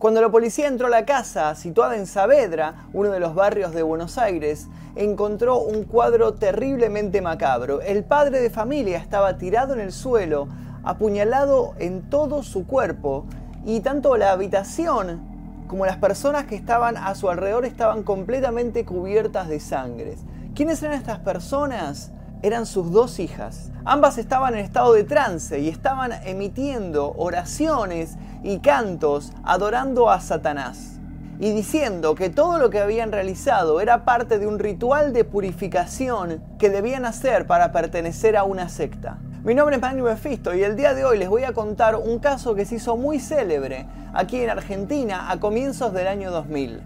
Cuando la policía entró a la casa, situada en Saavedra, uno de los barrios de Buenos Aires, encontró un cuadro terriblemente macabro. El padre de familia estaba tirado en el suelo, apuñalado en todo su cuerpo, y tanto la habitación como las personas que estaban a su alrededor estaban completamente cubiertas de sangre. ¿Quiénes eran estas personas? Eran sus dos hijas. Ambas estaban en estado de trance y estaban emitiendo oraciones y cantos adorando a Satanás y diciendo que todo lo que habían realizado era parte de un ritual de purificación que debían hacer para pertenecer a una secta. Mi nombre es Magnum Mefisto y el día de hoy les voy a contar un caso que se hizo muy célebre aquí en Argentina a comienzos del año 2000.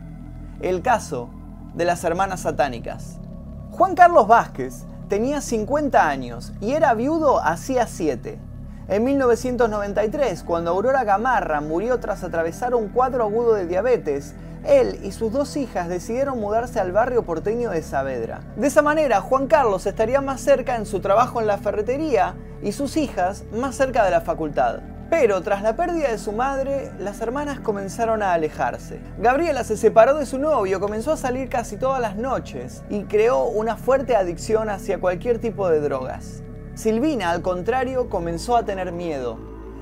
El caso de las hermanas satánicas. Juan Carlos Vázquez tenía 50 años y era viudo hacía 7. En 1993, cuando Aurora Gamarra murió tras atravesar un cuadro agudo de diabetes, él y sus dos hijas decidieron mudarse al barrio porteño de Saavedra. De esa manera, Juan Carlos estaría más cerca en su trabajo en la ferretería y sus hijas más cerca de la facultad. Pero tras la pérdida de su madre, las hermanas comenzaron a alejarse. Gabriela se separó de su novio, comenzó a salir casi todas las noches y creó una fuerte adicción hacia cualquier tipo de drogas. Silvina, al contrario, comenzó a tener miedo.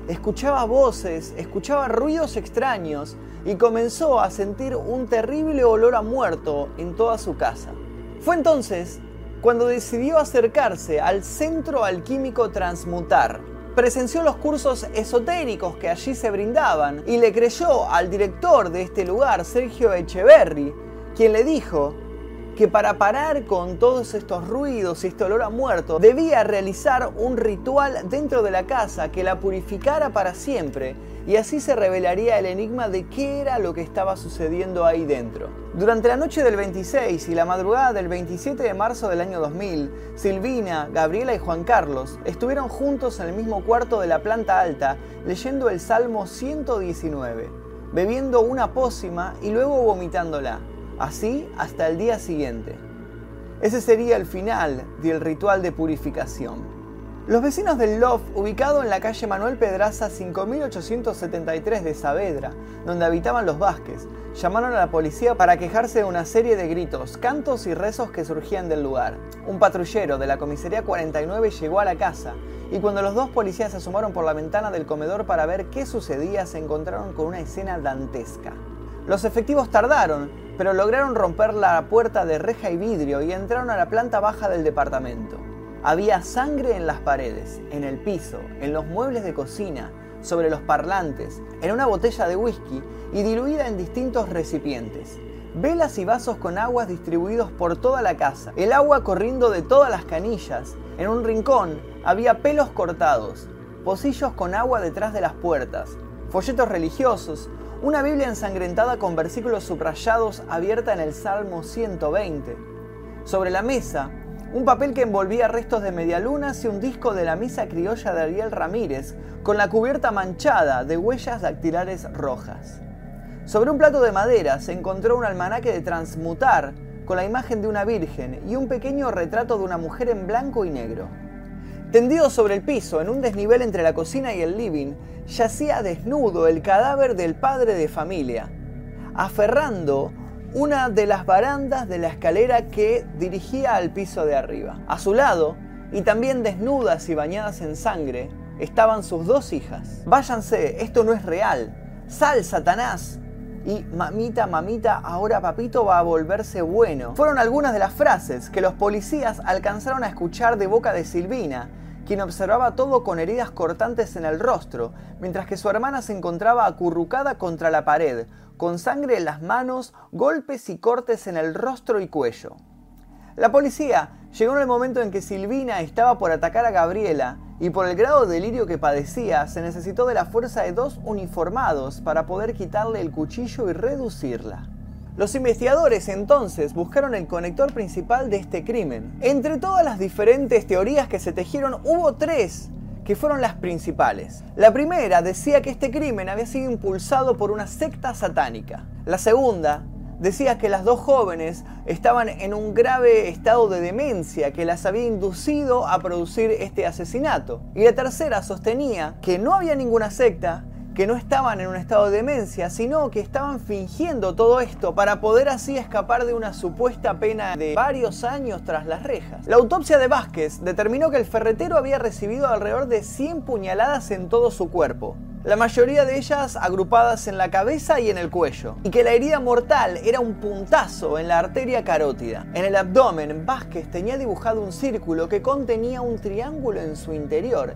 Escuchaba voces, escuchaba ruidos extraños y comenzó a sentir un terrible olor a muerto en toda su casa. Fue entonces cuando decidió acercarse al Centro Alquímico Transmutar. Presenció los cursos esotéricos que allí se brindaban y le creyó al director de este lugar, Sergio Echeverry, quien le dijo que para parar con todos estos ruidos y este olor a muerto, debía realizar un ritual dentro de la casa que la purificara para siempre y así se revelaría el enigma de qué era lo que estaba sucediendo ahí dentro. Durante la noche del 26 y la madrugada del 27 de marzo del año 2000, Silvina, Gabriela y Juan Carlos estuvieron juntos en el mismo cuarto de la planta alta leyendo el Salmo 119, bebiendo una pócima y luego vomitándola así hasta el día siguiente. Ese sería el final del ritual de purificación. Los vecinos del Loft, ubicado en la calle Manuel Pedraza 5873 de Saavedra, donde habitaban los Vázquez, llamaron a la policía para quejarse de una serie de gritos, cantos y rezos que surgían del lugar. Un patrullero de la comisaría 49 llegó a la casa y cuando los dos policías se asomaron por la ventana del comedor para ver qué sucedía, se encontraron con una escena dantesca. Los efectivos tardaron, pero lograron romper la puerta de reja y vidrio y entraron a la planta baja del departamento. Había sangre en las paredes, en el piso, en los muebles de cocina, sobre los parlantes, en una botella de whisky y diluida en distintos recipientes. Velas y vasos con aguas distribuidos por toda la casa, el agua corriendo de todas las canillas. En un rincón había pelos cortados, pocillos con agua detrás de las puertas, folletos religiosos, una Biblia ensangrentada con versículos subrayados abierta en el Salmo 120. Sobre la mesa, un papel que envolvía restos de medialunas y un disco de la misa criolla de Ariel Ramírez, con la cubierta manchada de huellas dactilares rojas. Sobre un plato de madera se encontró un almanaque de transmutar con la imagen de una virgen y un pequeño retrato de una mujer en blanco y negro. Tendido sobre el piso, en un desnivel entre la cocina y el living, yacía desnudo el cadáver del padre de familia, aferrando una de las barandas de la escalera que dirigía al piso de arriba. A su lado, y también desnudas y bañadas en sangre, estaban sus dos hijas. Váyanse, esto no es real. Sal, Satanás. Y mamita, mamita, ahora papito va a volverse bueno. Fueron algunas de las frases que los policías alcanzaron a escuchar de boca de Silvina, quien observaba todo con heridas cortantes en el rostro, mientras que su hermana se encontraba acurrucada contra la pared, con sangre en las manos, golpes y cortes en el rostro y cuello. La policía llegó en el momento en que Silvina estaba por atacar a Gabriela y por el grado de delirio que padecía se necesitó de la fuerza de dos uniformados para poder quitarle el cuchillo y reducirla. Los investigadores entonces buscaron el conector principal de este crimen. Entre todas las diferentes teorías que se tejieron, hubo tres que fueron las principales. La primera decía que este crimen había sido impulsado por una secta satánica. La segunda decía que las dos jóvenes estaban en un grave estado de demencia que las había inducido a producir este asesinato. Y la tercera sostenía que no había ninguna secta que no estaban en un estado de demencia, sino que estaban fingiendo todo esto para poder así escapar de una supuesta pena de varios años tras las rejas. La autopsia de Vázquez determinó que el ferretero había recibido alrededor de 100 puñaladas en todo su cuerpo, la mayoría de ellas agrupadas en la cabeza y en el cuello, y que la herida mortal era un puntazo en la arteria carótida. En el abdomen, Vázquez tenía dibujado un círculo que contenía un triángulo en su interior.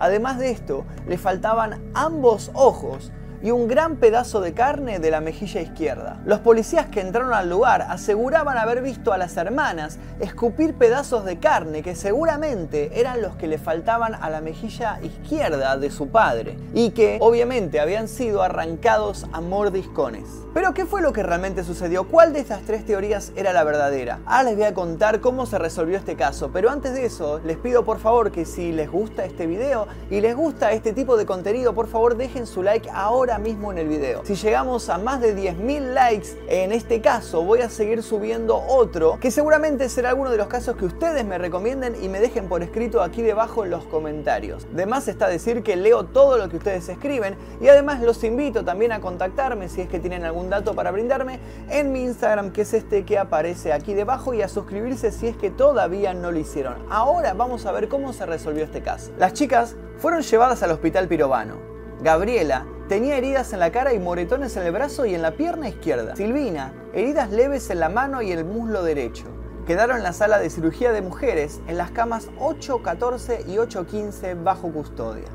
Además de esto, le faltaban ambos ojos y un gran pedazo de carne de la mejilla izquierda. Los policías que entraron al lugar aseguraban haber visto a las hermanas escupir pedazos de carne que seguramente eran los que le faltaban a la mejilla izquierda de su padre y que obviamente habían sido arrancados a mordiscones. Pero ¿qué fue lo que realmente sucedió? ¿Cuál de estas tres teorías era la verdadera? Ahora les voy a contar cómo se resolvió este caso, pero antes de eso les pido por favor que si les gusta este video y les gusta este tipo de contenido, por favor dejen su like mismo en el video. Si llegamos a más de 10.000 likes en este caso, voy a seguir subiendo otro que seguramente será alguno de los casos que ustedes me recomienden y me dejen por escrito aquí debajo en los comentarios. De más está decir que leo todo lo que ustedes escriben y además los invito también a contactarme si es que tienen algún dato para brindarme en mi Instagram que es este que aparece aquí debajo y a suscribirse si es que todavía no lo hicieron. Ahora vamos a ver cómo se resolvió este caso. Las chicas fueron llevadas al hospital pirobano. Gabriela Tenía heridas en la cara y moretones en el brazo y en la pierna izquierda. Silvina, heridas leves en la mano y el muslo derecho. Quedaron en la sala de cirugía de mujeres en las camas 814 y 815 bajo custodia.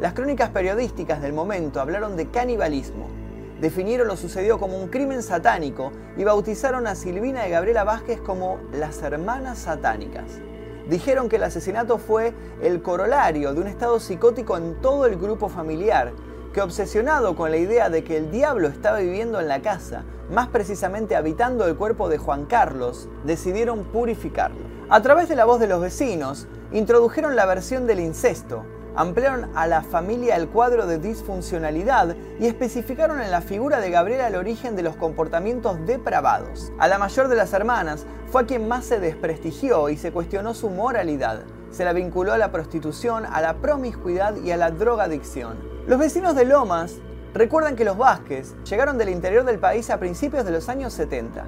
Las crónicas periodísticas del momento hablaron de canibalismo, definieron lo sucedido como un crimen satánico y bautizaron a Silvina y Gabriela Vázquez como las hermanas satánicas. Dijeron que el asesinato fue el corolario de un estado psicótico en todo el grupo familiar que obsesionado con la idea de que el diablo estaba viviendo en la casa, más precisamente habitando el cuerpo de Juan Carlos, decidieron purificarlo. A través de la voz de los vecinos, introdujeron la versión del incesto, ampliaron a la familia el cuadro de disfuncionalidad y especificaron en la figura de Gabriela el origen de los comportamientos depravados. A la mayor de las hermanas fue a quien más se desprestigió y se cuestionó su moralidad. Se la vinculó a la prostitución, a la promiscuidad y a la drogadicción. Los vecinos de Lomas recuerdan que los Vázquez llegaron del interior del país a principios de los años 70.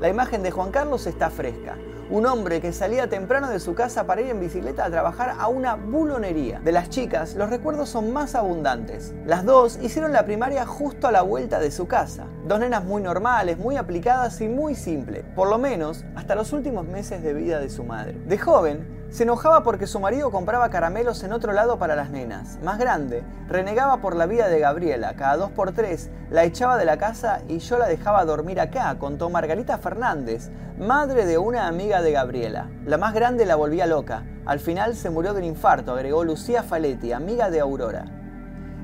La imagen de Juan Carlos está fresca. Un hombre que salía temprano de su casa para ir en bicicleta a trabajar a una bulonería. De las chicas, los recuerdos son más abundantes. Las dos hicieron la primaria justo a la vuelta de su casa. Dos nenas muy normales, muy aplicadas y muy simples. Por lo menos hasta los últimos meses de vida de su madre. De joven, se enojaba porque su marido compraba caramelos en otro lado para las nenas. Más grande, renegaba por la vida de Gabriela. Cada dos por tres la echaba de la casa y yo la dejaba dormir acá, contó Margarita Fernández, madre de una amiga de Gabriela. La más grande la volvía loca. Al final se murió de un infarto, agregó Lucía Faletti, amiga de Aurora.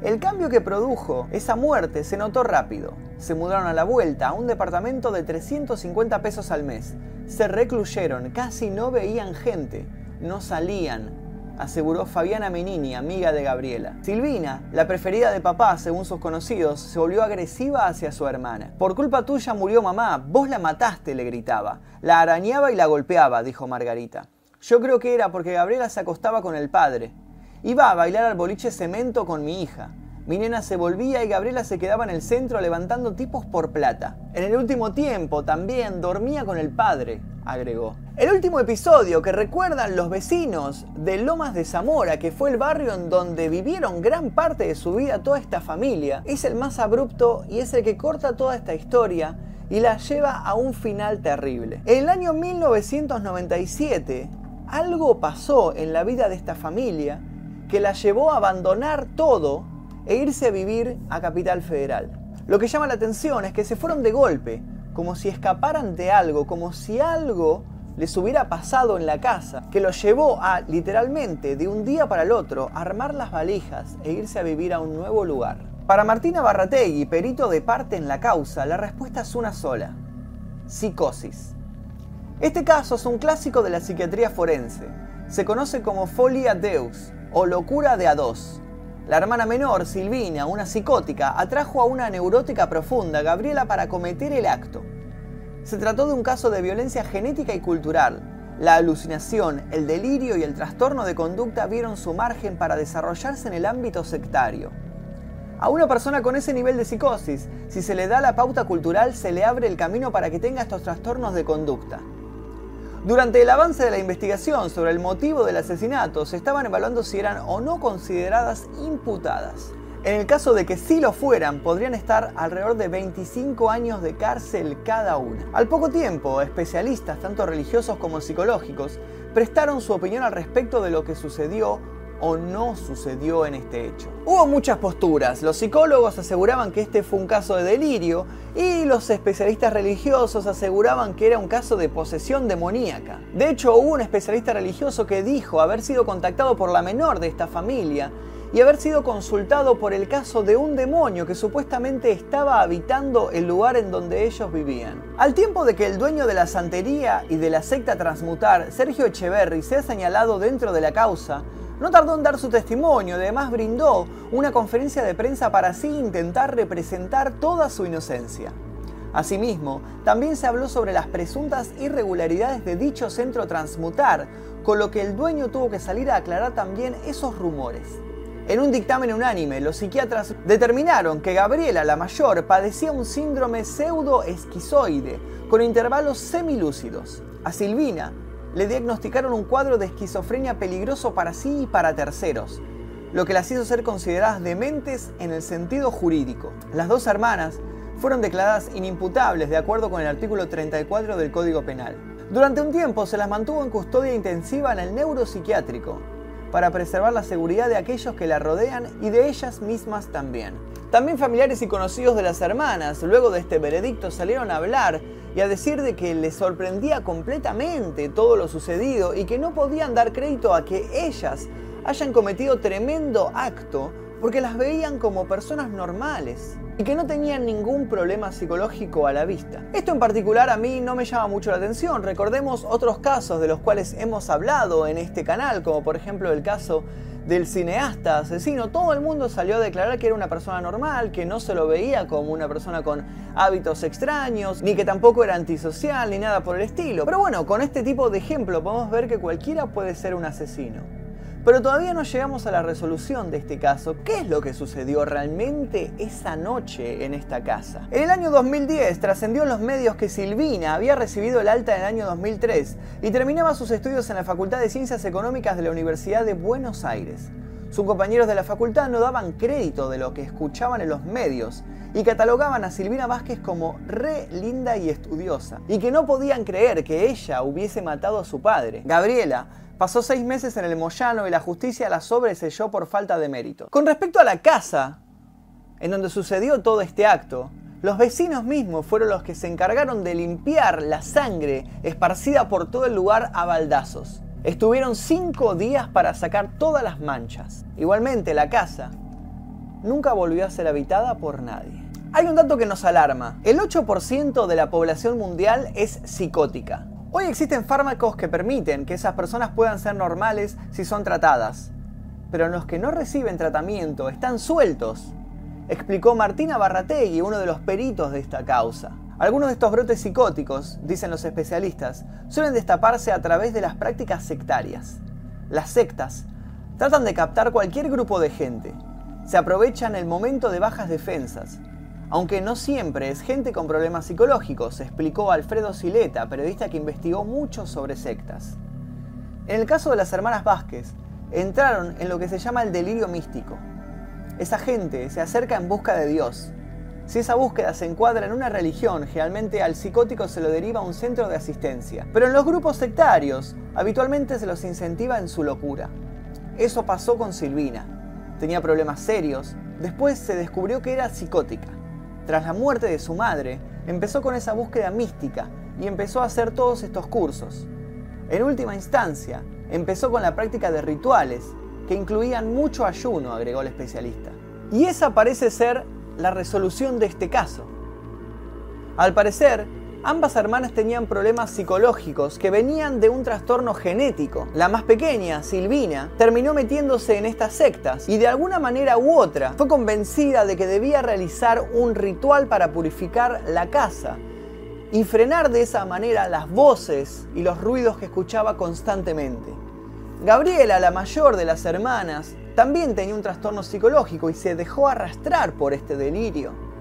El cambio que produjo esa muerte se notó rápido. Se mudaron a la vuelta a un departamento de 350 pesos al mes. Se recluyeron, casi no veían gente no salían, aseguró Fabiana Menini, amiga de Gabriela. Silvina, la preferida de papá según sus conocidos, se volvió agresiva hacia su hermana. Por culpa tuya murió mamá, vos la mataste, le gritaba. La arañaba y la golpeaba, dijo Margarita. Yo creo que era porque Gabriela se acostaba con el padre. Iba a bailar al boliche cemento con mi hija. Mi nena se volvía y Gabriela se quedaba en el centro levantando tipos por plata. En el último tiempo también dormía con el padre, agregó. El último episodio que recuerdan los vecinos de Lomas de Zamora, que fue el barrio en donde vivieron gran parte de su vida toda esta familia, es el más abrupto y es el que corta toda esta historia y la lleva a un final terrible. En el año 1997, algo pasó en la vida de esta familia que la llevó a abandonar todo e irse a vivir a Capital Federal. Lo que llama la atención es que se fueron de golpe, como si escaparan de algo, como si algo les hubiera pasado en la casa, que los llevó a, literalmente, de un día para el otro, armar las valijas e irse a vivir a un nuevo lugar. Para Martina Barrategui, perito de parte en la causa, la respuesta es una sola. Psicosis. Este caso es un clásico de la psiquiatría forense. Se conoce como folia deus o locura de a dos. La hermana menor, Silvina, una psicótica, atrajo a una neurótica profunda, Gabriela, para cometer el acto. Se trató de un caso de violencia genética y cultural. La alucinación, el delirio y el trastorno de conducta vieron su margen para desarrollarse en el ámbito sectario. A una persona con ese nivel de psicosis, si se le da la pauta cultural, se le abre el camino para que tenga estos trastornos de conducta. Durante el avance de la investigación sobre el motivo del asesinato, se estaban evaluando si eran o no consideradas imputadas. En el caso de que sí lo fueran, podrían estar alrededor de 25 años de cárcel cada una. Al poco tiempo, especialistas, tanto religiosos como psicológicos, prestaron su opinión al respecto de lo que sucedió o no sucedió en este hecho. Hubo muchas posturas. Los psicólogos aseguraban que este fue un caso de delirio y los especialistas religiosos aseguraban que era un caso de posesión demoníaca. De hecho, hubo un especialista religioso que dijo haber sido contactado por la menor de esta familia y haber sido consultado por el caso de un demonio que supuestamente estaba habitando el lugar en donde ellos vivían. Al tiempo de que el dueño de la santería y de la secta Transmutar, Sergio Echeverry, se ha señalado dentro de la causa, no tardó en dar su testimonio, además brindó una conferencia de prensa para así intentar representar toda su inocencia. Asimismo, también se habló sobre las presuntas irregularidades de dicho centro transmutar, con lo que el dueño tuvo que salir a aclarar también esos rumores. En un dictamen unánime, los psiquiatras determinaron que Gabriela, la mayor, padecía un síndrome pseudo-esquizoide, con intervalos semilúcidos. A Silvina, le diagnosticaron un cuadro de esquizofrenia peligroso para sí y para terceros, lo que las hizo ser consideradas dementes en el sentido jurídico. Las dos hermanas fueron declaradas inimputables de acuerdo con el artículo 34 del Código Penal. Durante un tiempo se las mantuvo en custodia intensiva en el neuropsiquiátrico, para preservar la seguridad de aquellos que la rodean y de ellas mismas también. También familiares y conocidos de las hermanas, luego de este veredicto, salieron a hablar y a decir de que les sorprendía completamente todo lo sucedido y que no podían dar crédito a que ellas hayan cometido tremendo acto porque las veían como personas normales y que no tenían ningún problema psicológico a la vista. Esto en particular a mí no me llama mucho la atención. Recordemos otros casos de los cuales hemos hablado en este canal, como por ejemplo el caso del cineasta asesino, todo el mundo salió a declarar que era una persona normal, que no se lo veía como una persona con hábitos extraños, ni que tampoco era antisocial, ni nada por el estilo. Pero bueno, con este tipo de ejemplo podemos ver que cualquiera puede ser un asesino. Pero todavía no llegamos a la resolución de este caso. ¿Qué es lo que sucedió realmente esa noche en esta casa? En el año 2010 trascendió en los medios que Silvina había recibido el alta en el año 2003 y terminaba sus estudios en la Facultad de Ciencias Económicas de la Universidad de Buenos Aires. Sus compañeros de la facultad no daban crédito de lo que escuchaban en los medios y catalogaban a Silvina Vázquez como re linda y estudiosa, y que no podían creer que ella hubiese matado a su padre. Gabriela Pasó seis meses en el Moyano y la justicia la sobreselló por falta de mérito. Con respecto a la casa en donde sucedió todo este acto, los vecinos mismos fueron los que se encargaron de limpiar la sangre esparcida por todo el lugar a baldazos. Estuvieron cinco días para sacar todas las manchas. Igualmente, la casa nunca volvió a ser habitada por nadie. Hay un dato que nos alarma. El 8% de la población mundial es psicótica. Hoy existen fármacos que permiten que esas personas puedan ser normales si son tratadas, pero los que no reciben tratamiento están sueltos, explicó Martina Barrategui, uno de los peritos de esta causa. Algunos de estos brotes psicóticos, dicen los especialistas, suelen destaparse a través de las prácticas sectarias. Las sectas tratan de captar cualquier grupo de gente, se aprovechan el momento de bajas defensas, aunque no siempre es gente con problemas psicológicos, explicó Alfredo Sileta, periodista que investigó mucho sobre sectas. En el caso de las hermanas Vázquez, entraron en lo que se llama el delirio místico. Esa gente se acerca en busca de Dios. Si esa búsqueda se encuadra en una religión, generalmente al psicótico se lo deriva a un centro de asistencia. Pero en los grupos sectarios, habitualmente se los incentiva en su locura. Eso pasó con Silvina. Tenía problemas serios. Después se descubrió que era psicótica. Tras la muerte de su madre, empezó con esa búsqueda mística y empezó a hacer todos estos cursos. En última instancia, empezó con la práctica de rituales, que incluían mucho ayuno, agregó el especialista. Y esa parece ser la resolución de este caso. Al parecer, Ambas hermanas tenían problemas psicológicos que venían de un trastorno genético. La más pequeña, Silvina, terminó metiéndose en estas sectas y de alguna manera u otra fue convencida de que debía realizar un ritual para purificar la casa y frenar de esa manera las voces y los ruidos que escuchaba constantemente. Gabriela, la mayor de las hermanas, también tenía un trastorno psicológico y se dejó arrastrar por este delirio.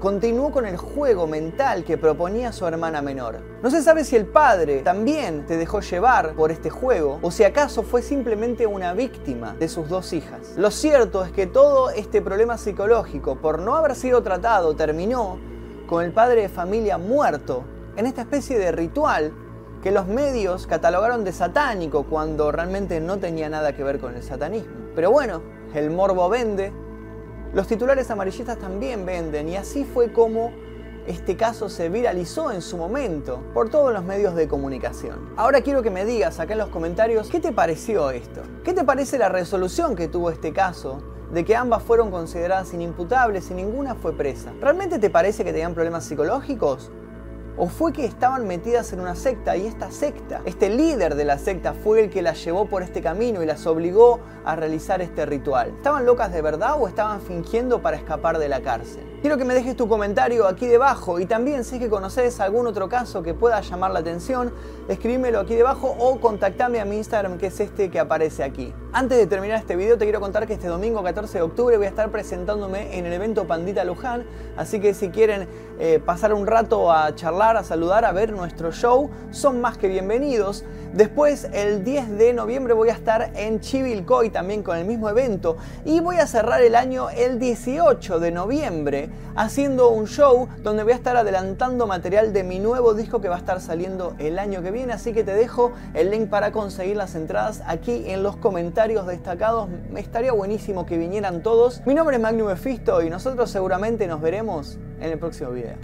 Continuó con el juego mental que proponía su hermana menor. No se sabe si el padre también te dejó llevar por este juego o si acaso fue simplemente una víctima de sus dos hijas. Lo cierto es que todo este problema psicológico, por no haber sido tratado, terminó con el padre de familia muerto en esta especie de ritual que los medios catalogaron de satánico cuando realmente no tenía nada que ver con el satanismo. Pero bueno, el morbo vende, los titulares amarillistas también venden y así fue como este caso se viralizó en su momento por todos los medios de comunicación. Ahora quiero que me digas acá en los comentarios qué te pareció esto. ¿Qué te parece la resolución que tuvo este caso? De que ambas fueron consideradas inimputables y ninguna fue presa. ¿Realmente te parece que tenían problemas psicológicos? ¿O fue que estaban metidas en una secta y esta secta, este líder de la secta fue el que las llevó por este camino y las obligó a realizar este ritual? ¿Estaban locas de verdad o estaban fingiendo para escapar de la cárcel? Quiero que me dejes tu comentario aquí debajo y también si es que conoces algún otro caso que pueda llamar la atención, escríbemelo aquí debajo o contactame a mi Instagram que es este que aparece aquí. Antes de terminar este video te quiero contar que este domingo 14 de octubre voy a estar presentándome en el evento Pandita Luján, así que si quieren eh, pasar un rato a charlar, a saludar, a ver nuestro show, son más que bienvenidos. Después, el 10 de noviembre voy a estar en Chivilcoy también con el mismo evento y voy a cerrar el año el 18 de noviembre haciendo un show donde voy a estar adelantando material de mi nuevo disco que va a estar saliendo el año que viene, así que te dejo el link para conseguir las entradas aquí en los comentarios destacados. Me estaría buenísimo que vinieran todos. Mi nombre es Magnum Efisto y nosotros seguramente nos veremos en el próximo video.